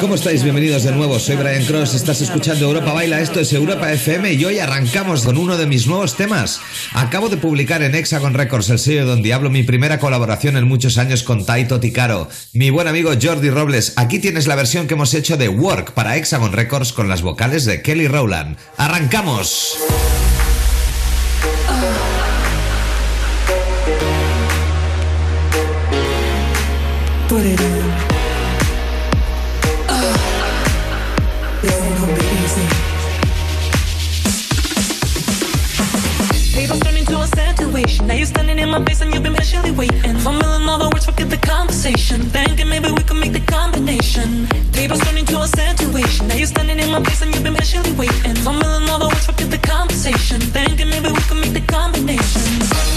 ¿Cómo estáis? Bienvenidos de nuevo. Soy Brian Cross. Estás escuchando Europa Baila. Esto es Europa FM y hoy arrancamos con uno de mis nuevos temas. Acabo de publicar en Hexagon Records, el sello donde hablo, mi primera colaboración en muchos años con Taito Ticaro. Mi buen amigo Jordi Robles. Aquí tienes la versión que hemos hecho de Work para Hexagon Records con las vocales de Kelly Rowland. ¡Arrancamos! Conversation. Thinking maybe we could make the combination. Tables turned into a situation. Now you're standing in my place and you've been patiently waiting. Fumbling all the words, forget the conversation. Thinking maybe we could make the combination.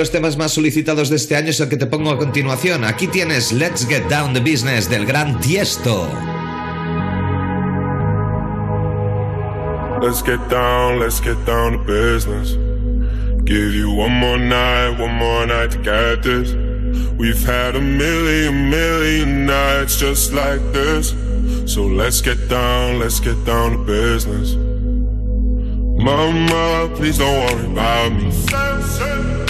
Los temas más solicitados de este año es el que te pongo a continuación. Aquí tienes Let's Get Down the Business del gran Tiesto. Let's get down, let's get down to business. Give you one more night, one more night to get this. We've had a million, million nights just like this. So let's get down, let's get down to business. Mama, please don't worry about me.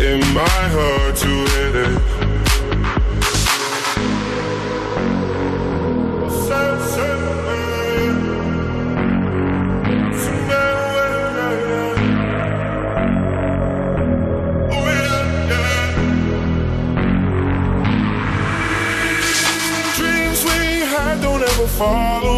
It might hurt to hit it. Dreams we had don't ever fall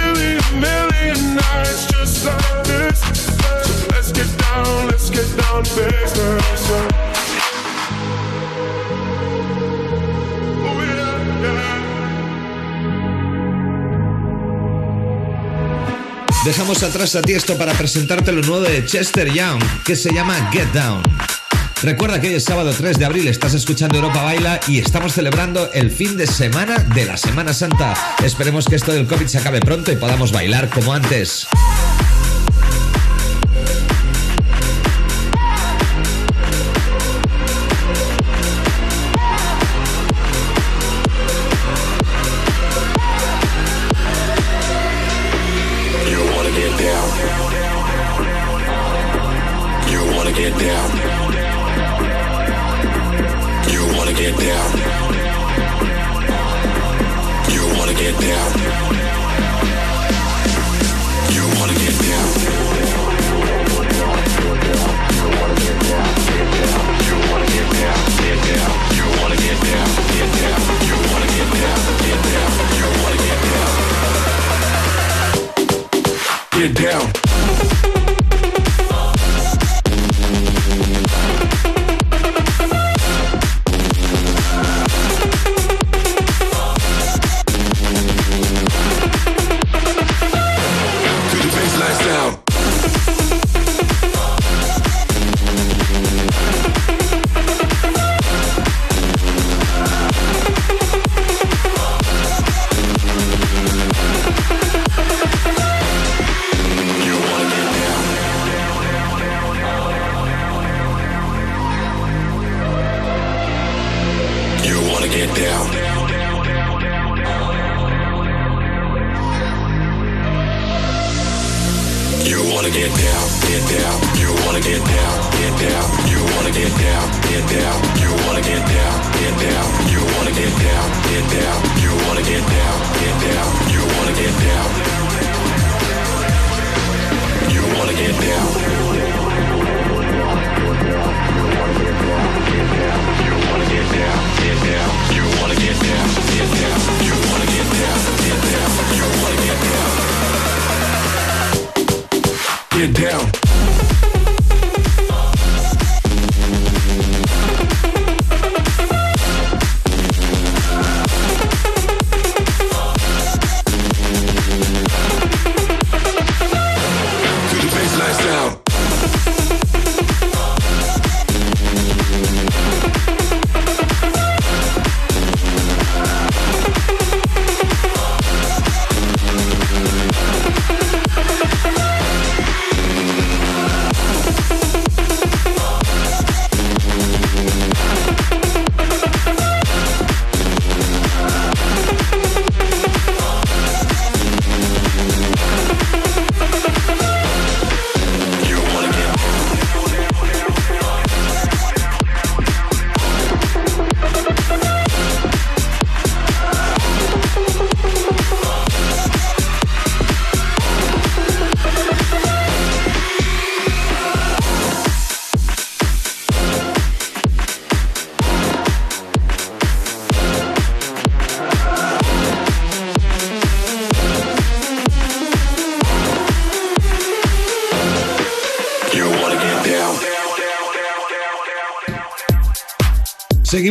Dejamos atrás a Tiesto para presentarte lo nuevo de Chester Young, que se llama Get Down. Recuerda que hoy es sábado 3 de abril, estás escuchando Europa Baila y estamos celebrando el fin de semana de la Semana Santa. Esperemos que esto del COVID se acabe pronto y podamos bailar como antes.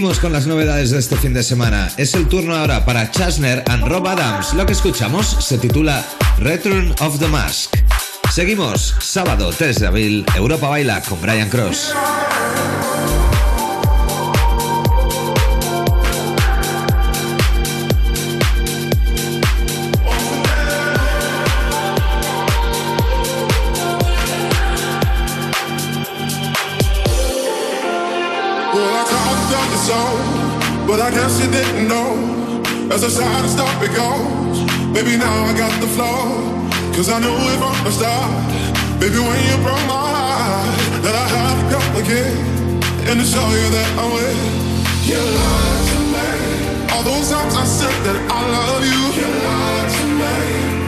Seguimos con las novedades de este fin de semana. Es el turno ahora para Chasner and Rob Adams. Lo que escuchamos se titula Return of the Mask. Seguimos, sábado 3 de abril, Europa Baila con Brian Cross. But I guess you didn't know. As the side stop it goes, baby, now I got the flow. Cause I knew it from the start. Baby, when you broke my heart, that I had to come again. And to show you that I'm with you lied to me. All those times I said that I love you, you lied to me.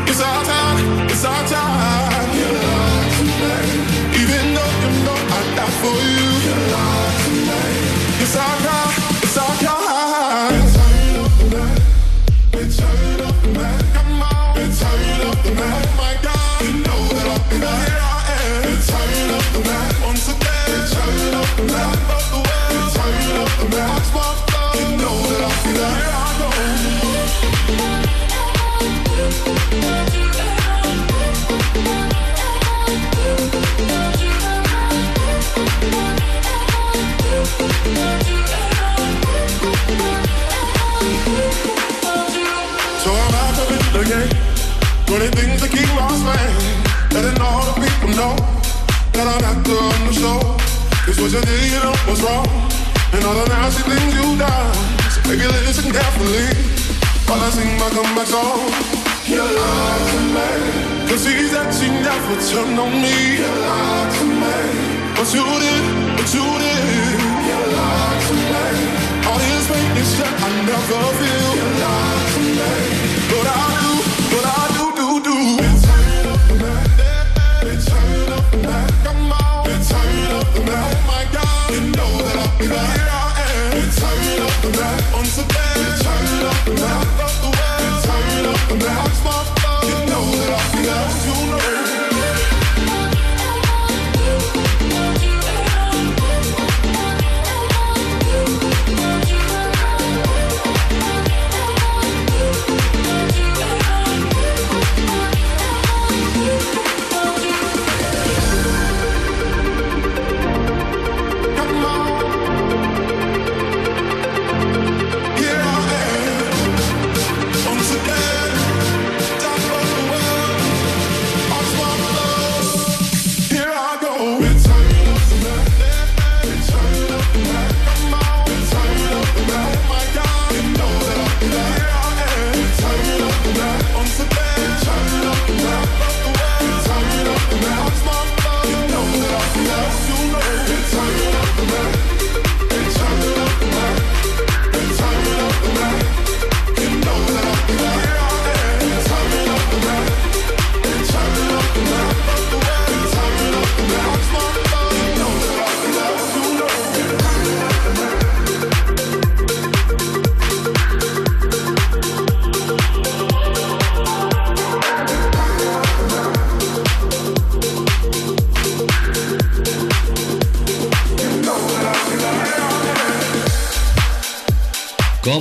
And all the nasty things you done. So baby, listen carefully. While I sing my comeback song. You lied to me. Cause he said she never turned on me. You lied to me. But you did, but you did. You lied to me. All this pain is shit I never feel. You lied It's a bad. Turn it up and down. Turn it up and down.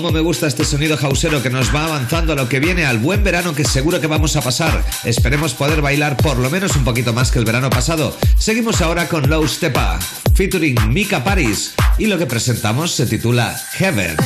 Cómo me gusta este sonido hausero que nos va avanzando a lo que viene al buen verano que seguro que vamos a pasar. Esperemos poder bailar por lo menos un poquito más que el verano pasado. Seguimos ahora con Low Stepa, featuring Mika Paris, y lo que presentamos se titula Heaven.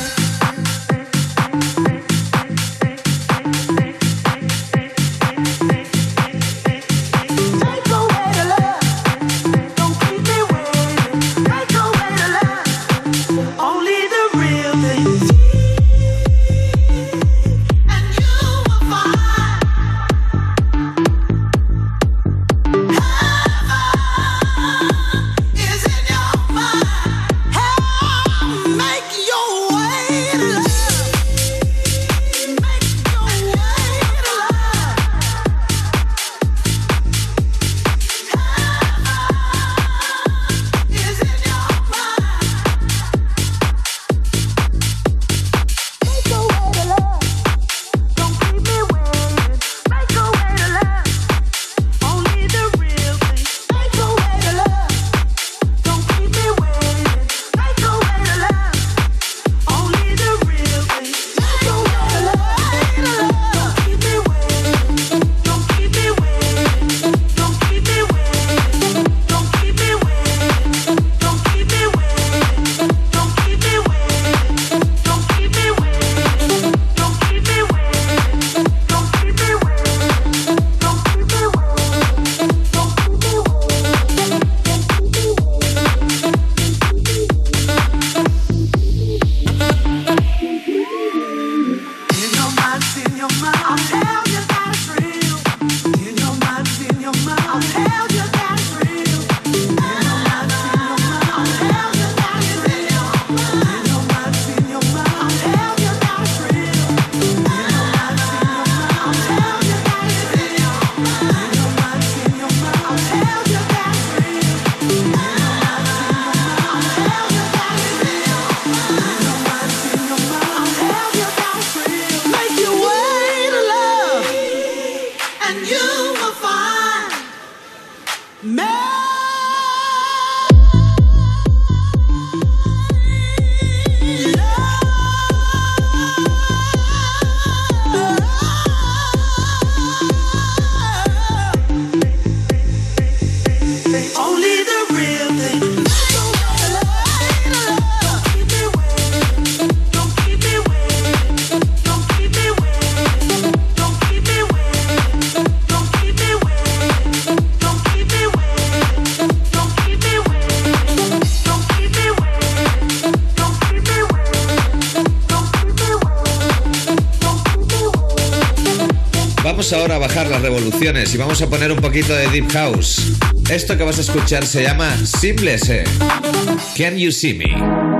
Ahora a bajar las revoluciones y vamos a poner un poquito de Deep House. Esto que vas a escuchar se llama Seamless. Can You See Me?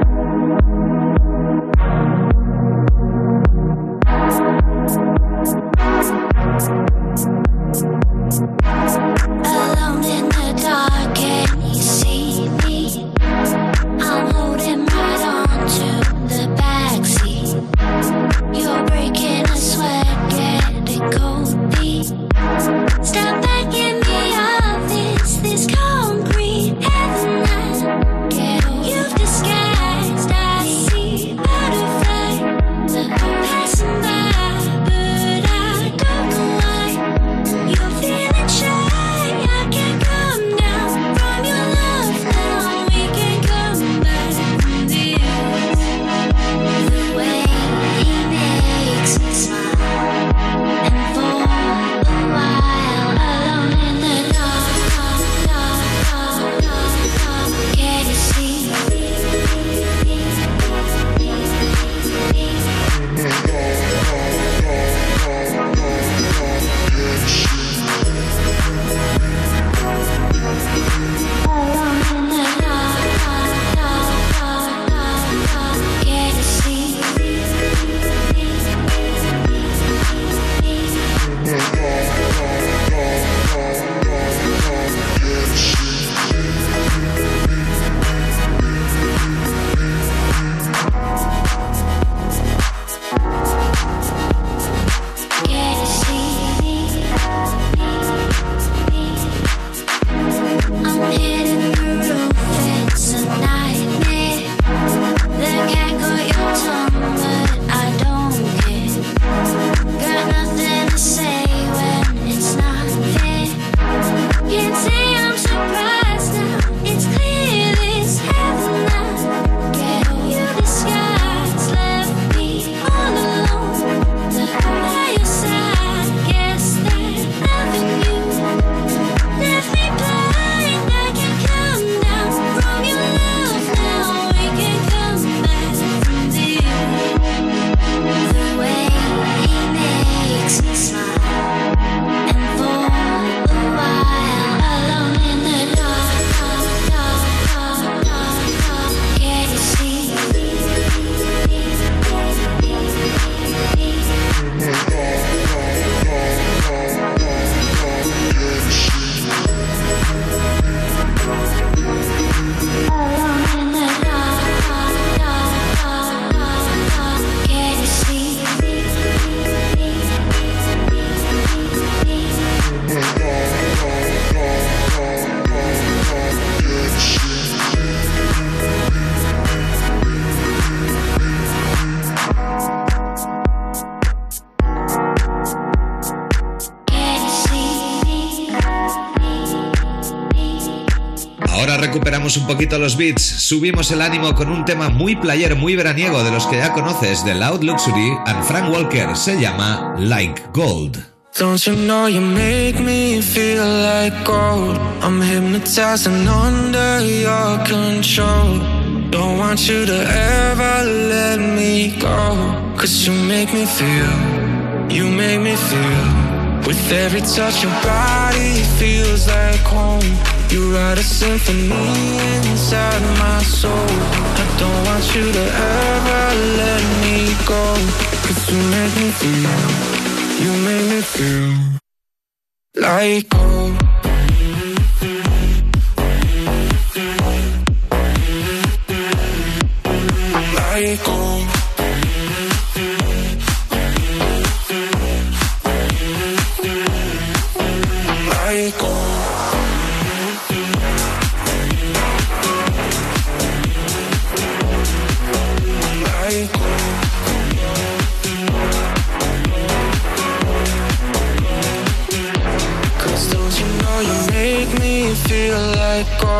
Un poquito los beats, subimos el ánimo con un tema muy player, muy veraniego de los que ya conoces de Loud Luxury and Frank Walker, se llama Like Gold. Don't you know you make me feel like gold? I'm hypnotized and under your control. Don't want you to ever let me go. Cause you make me feel, you make me feel. With every touch, your body feels like home. You write a symphony inside my soul. I don't want you to ever let me go. Cause you make me feel. You make me feel like gold.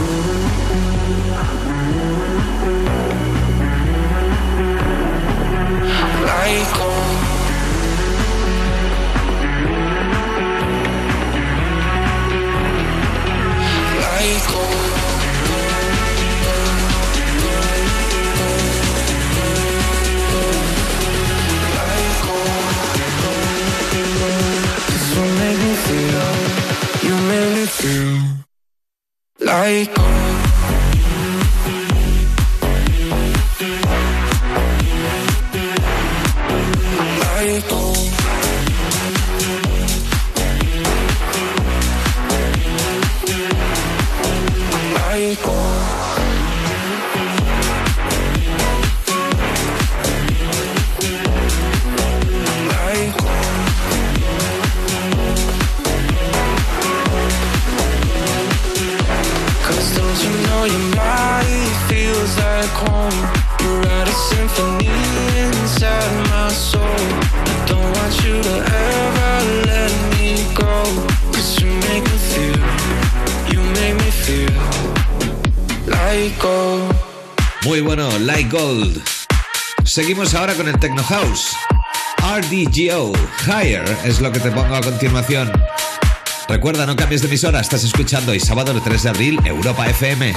Mm-hmm. Like Seguimos ahora con el Techno House. RDGO, Higher, es lo que te pongo a continuación. Recuerda, no cambies de emisora, estás escuchando hoy sábado el 3 de abril, Europa FM.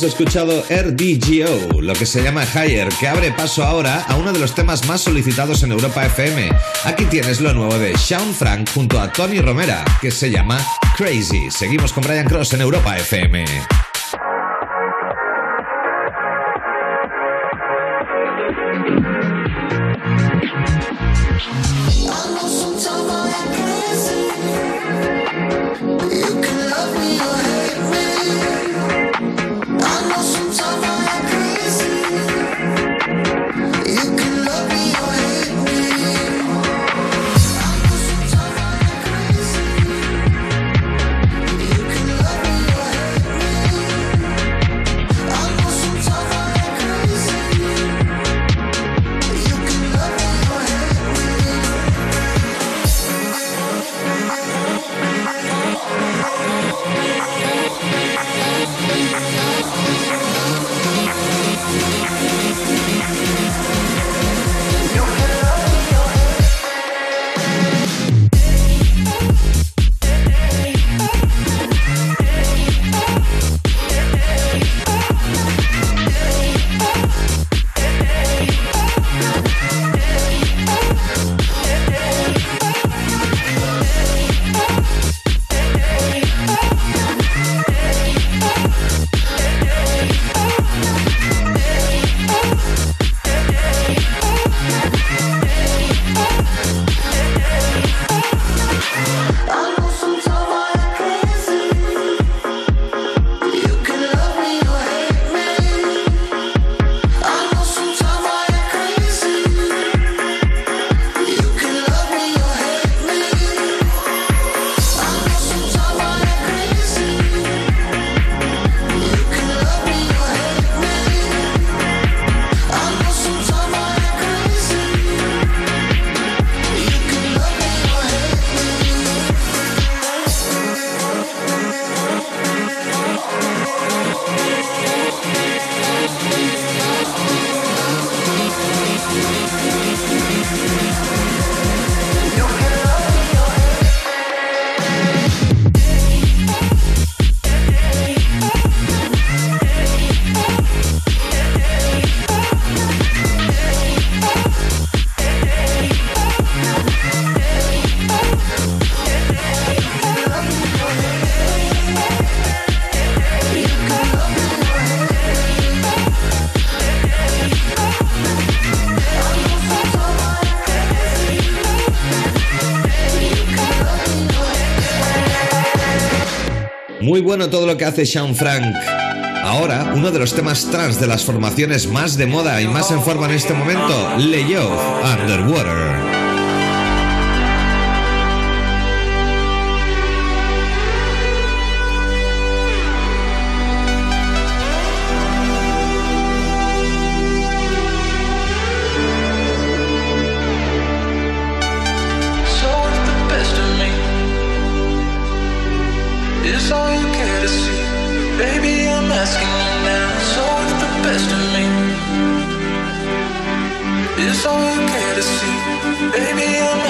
Hemos escuchado RDGO, lo que se llama Higher, que abre paso ahora a uno de los temas más solicitados en Europa FM. Aquí tienes lo nuevo de Sean Frank junto a Tony Romera, que se llama Crazy. Seguimos con Brian Cross en Europa FM. Todo lo que hace Sean Frank. Ahora, uno de los temas trans de las formaciones más de moda y más en forma en este momento, Leo Underwater. Asking you now. So if the best of me is all care to see, baby, I'm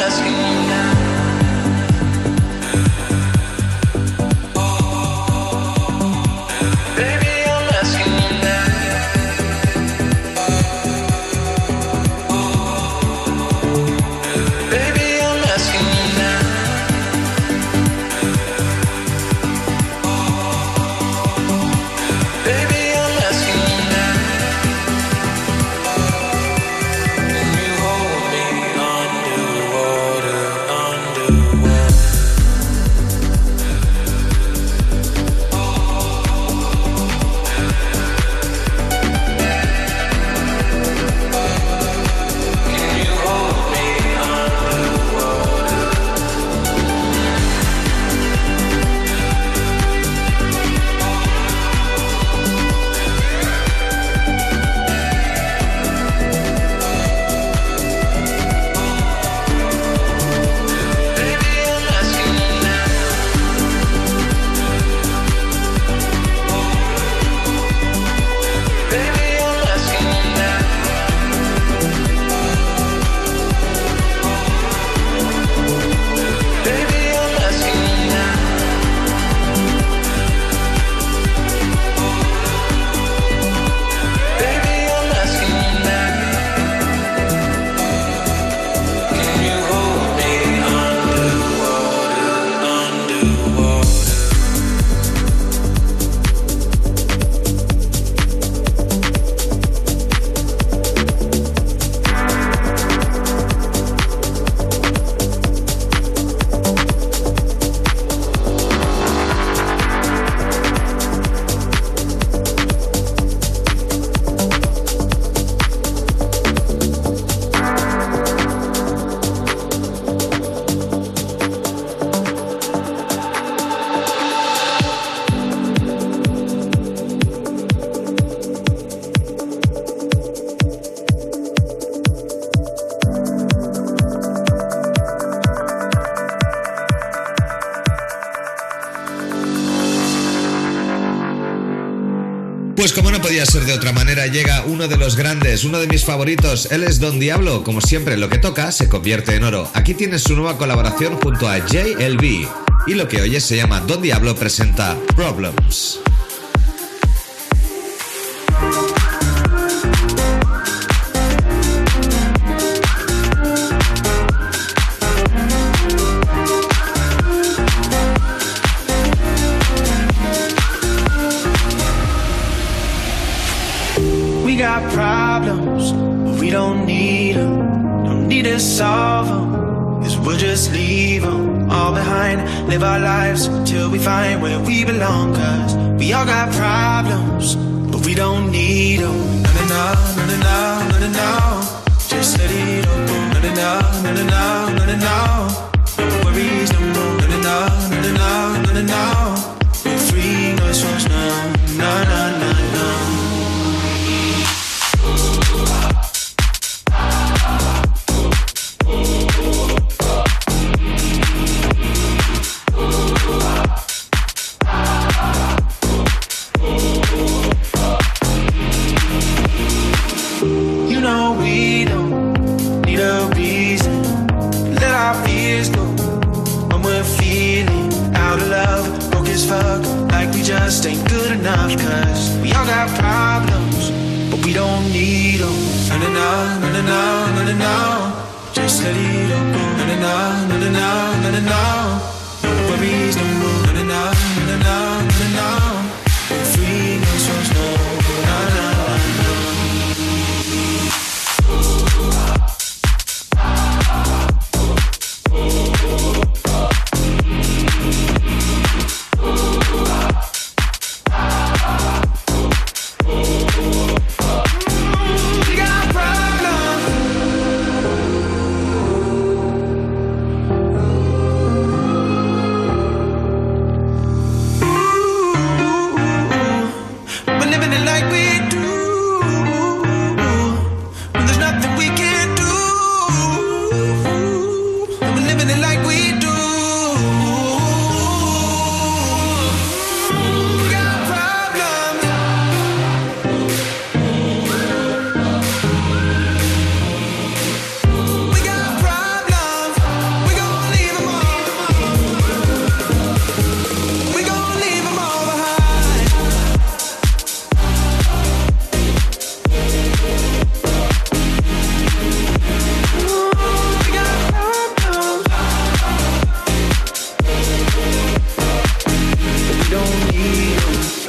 de otra manera, llega uno de los grandes, uno de mis favoritos. Él es Don Diablo. Como siempre, lo que toca se convierte en oro. Aquí tienes su nueva colaboración junto a JLB. Y lo que oyes se llama Don Diablo presenta Problems.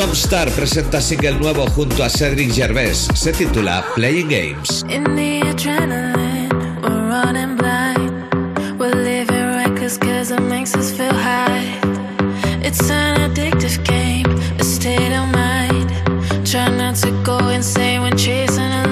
Tom Star presenta single nuevo junto a Cedric Gervais. Se titula Playing Games. In the adrenaline, we're running blind. We're living reckless cause it makes us feel high. It's an addictive game, a state of mind. Try not to go insane when chasing a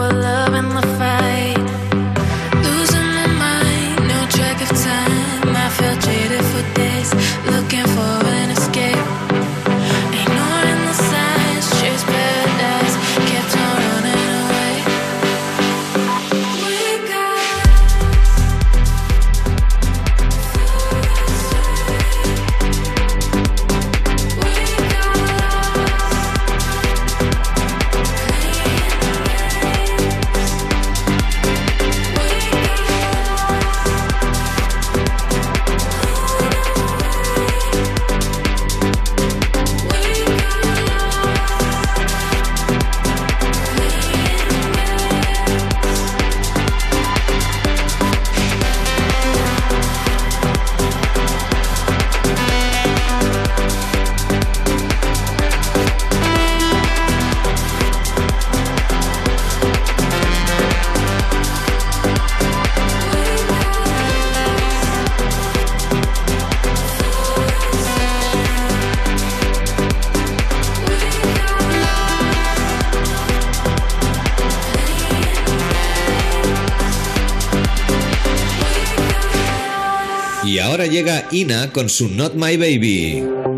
our love in the Con su Not My Baby.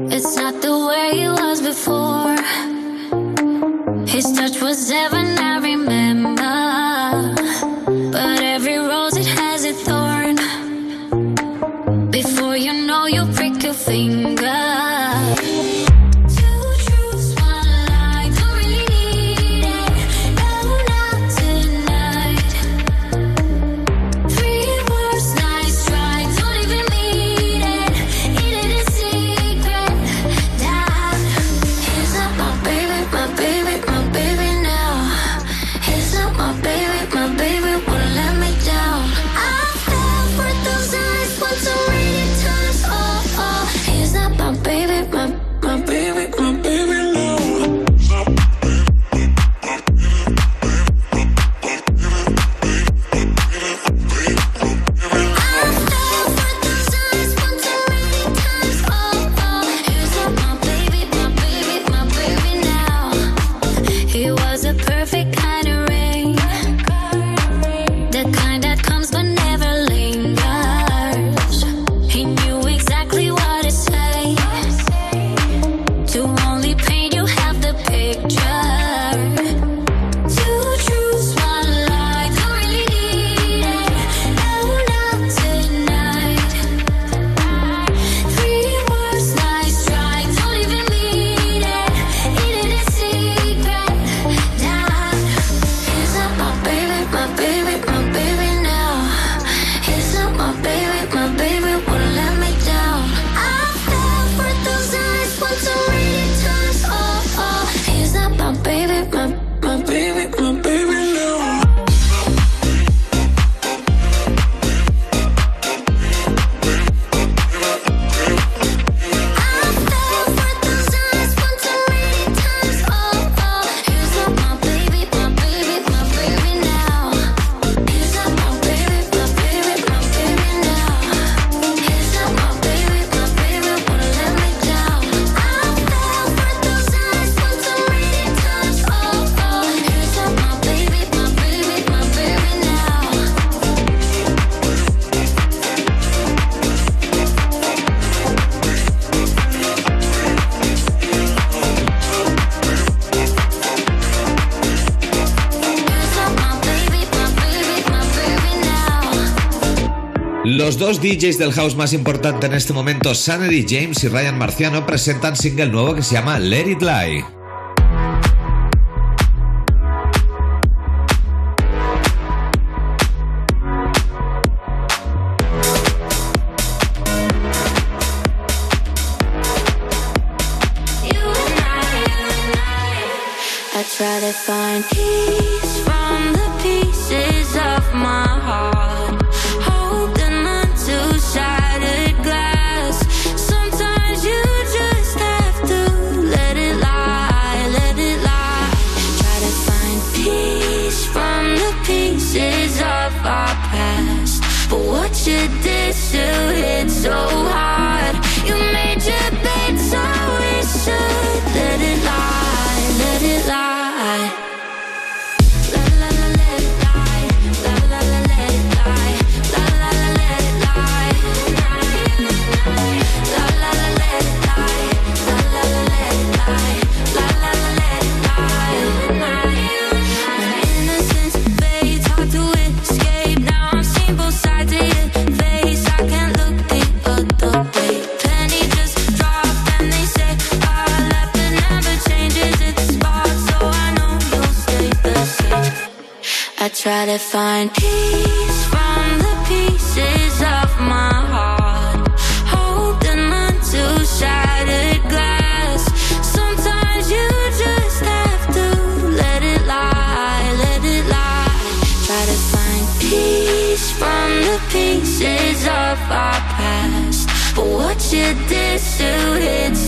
Los dos DJs del house más importante en este momento, Sanity James y Ryan Marciano, presentan single nuevo que se llama Let It Lie.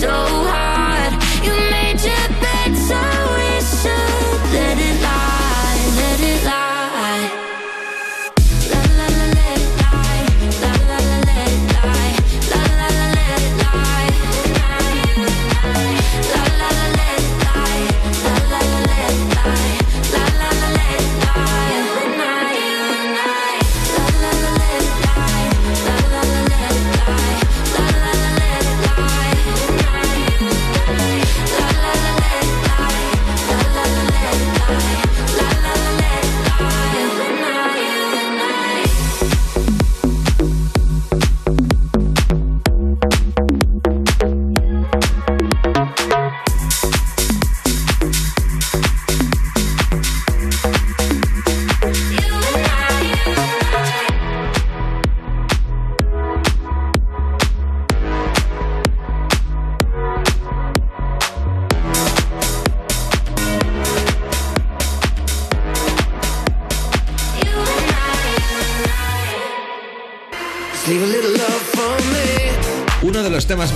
so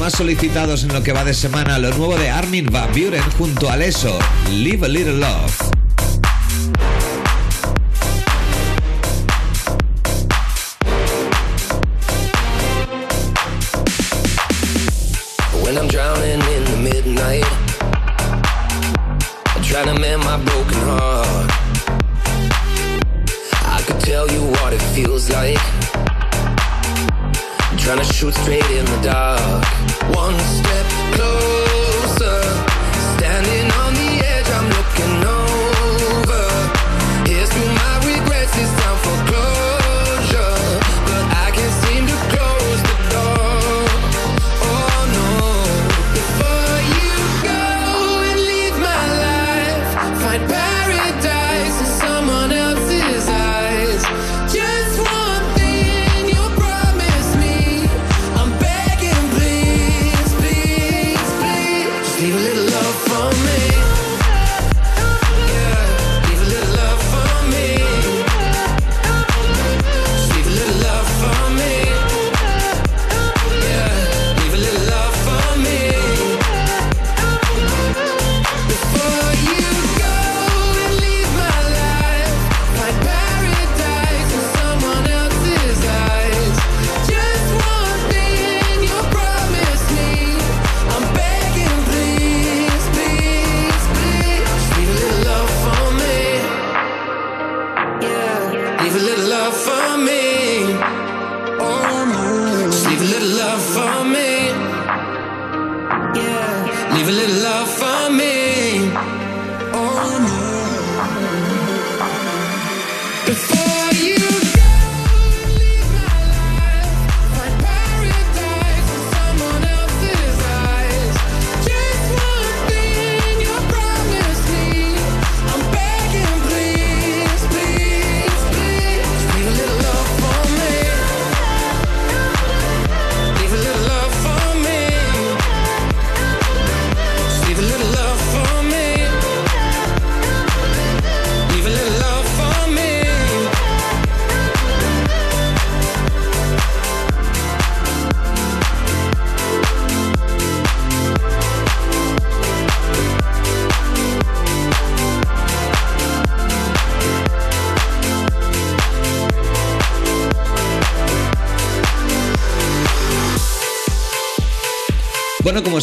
más solicitados en lo que va de semana, lo nuevo de Armin Van Buren junto a Leso, Live a Little Love. When I'm drowning in the midnight, I'm trying to mend my broken heart. I could tell you what it feels like. trying to shoot straight in the dark One step closer.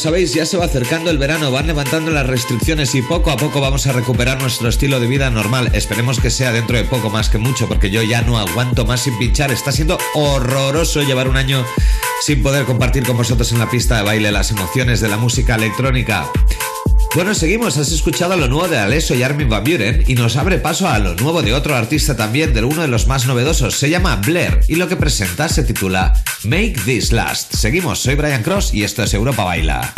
Sabéis, ya se va acercando el verano, van levantando las restricciones y poco a poco vamos a recuperar nuestro estilo de vida normal. Esperemos que sea dentro de poco más que mucho, porque yo ya no aguanto más sin pinchar. Está siendo horroroso llevar un año sin poder compartir con vosotros en la pista de baile las emociones de la música electrónica. Bueno, seguimos. Has escuchado lo nuevo de Alesso y Armin Van Buren y nos abre paso a lo nuevo de otro artista también, de uno de los más novedosos. Se llama Blair y lo que presenta se titula Make This Last. Seguimos. Soy Brian Cross y esto es Europa Baila.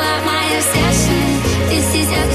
My obsession, this is a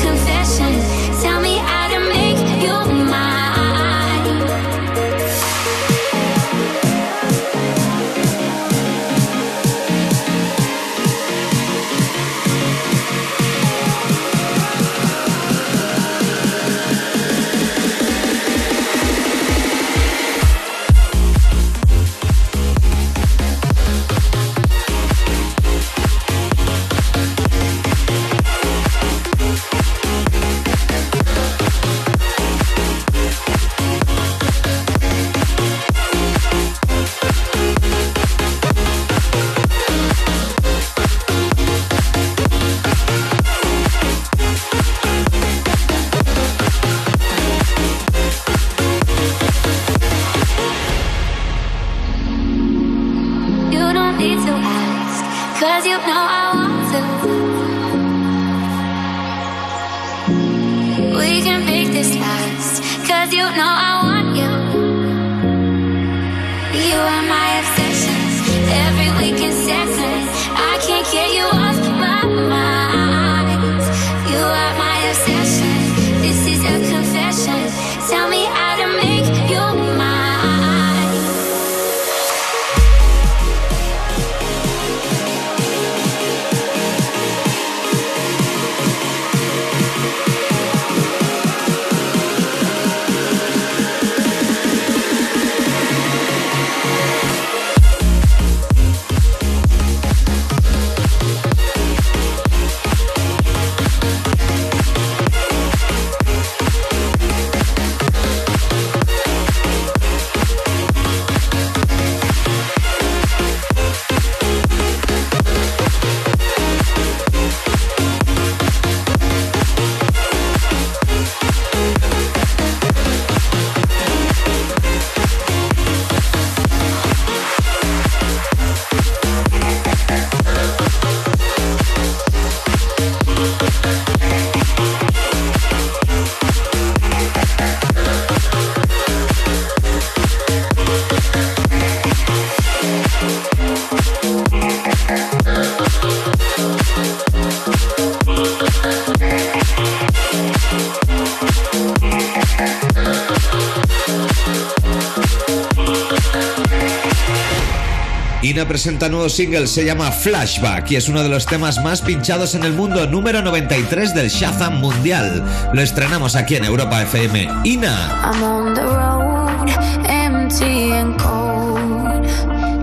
presenta nuevo single, se llama Flashback y es uno de los temas más pinchados en el mundo, número 93 del Shazam Mundial. Lo estrenamos aquí en Europa FM. Ina. I'm on the road, empty and cold,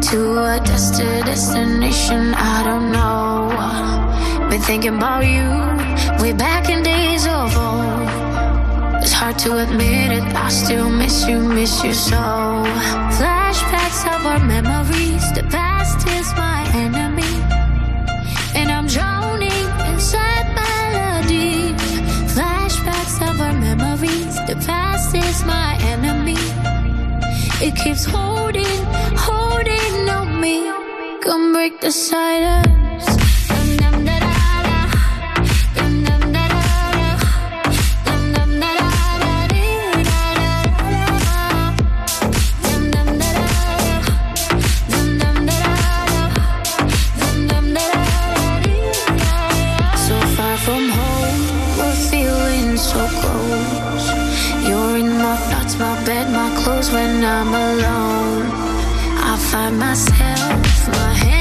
to a destination I don't know. Been thinking about you, way back in days of old. It's hard to admit it, I still miss you, miss you so. Flashbacks of our memories, the past is my enemy. It keeps holding, holding on me. Come break the silence. My thoughts, my bed, my clothes when I'm alone. I find myself, my hand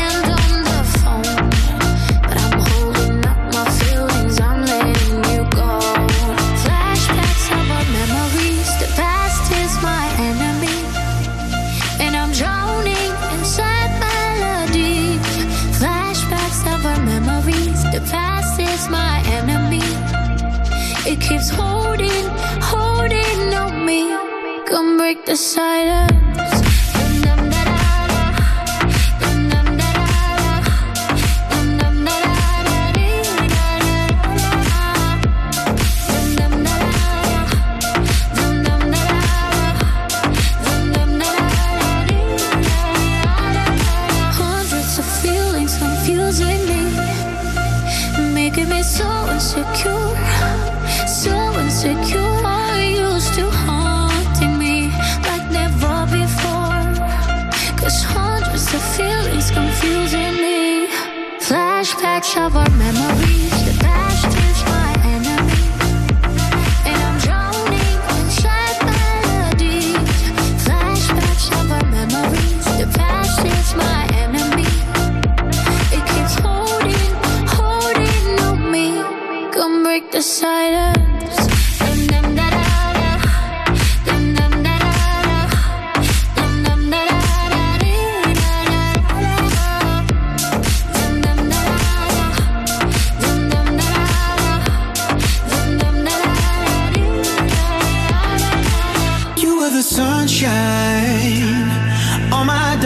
decided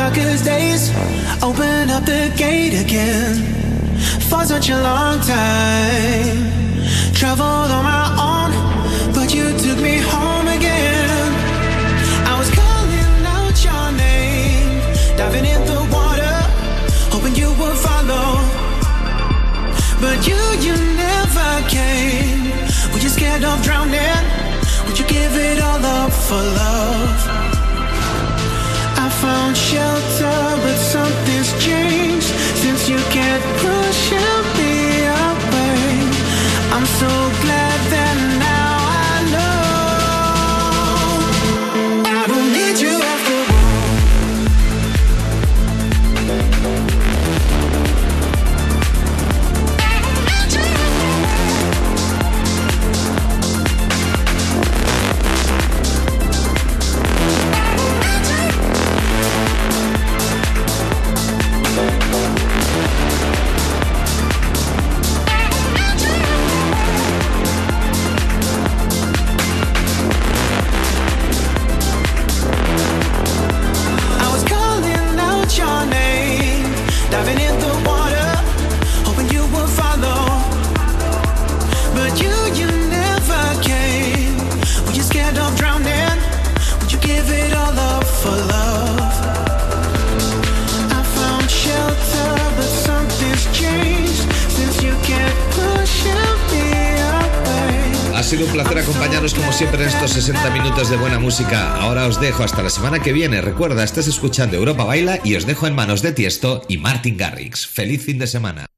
darkest days. Open up the gate again for such a long time. Traveled on my own, but you took me home again. I was calling out your name, diving in the water, hoping you would follow. But you, you never came. Were you scared of drowning? Would you give it all up for love? Sido un placer acompañaros como siempre en estos 60 minutos de buena música. Ahora os dejo hasta la semana que viene. Recuerda, estás escuchando Europa Baila y os dejo en manos de Tiesto y Martin Garrix. Feliz fin de semana.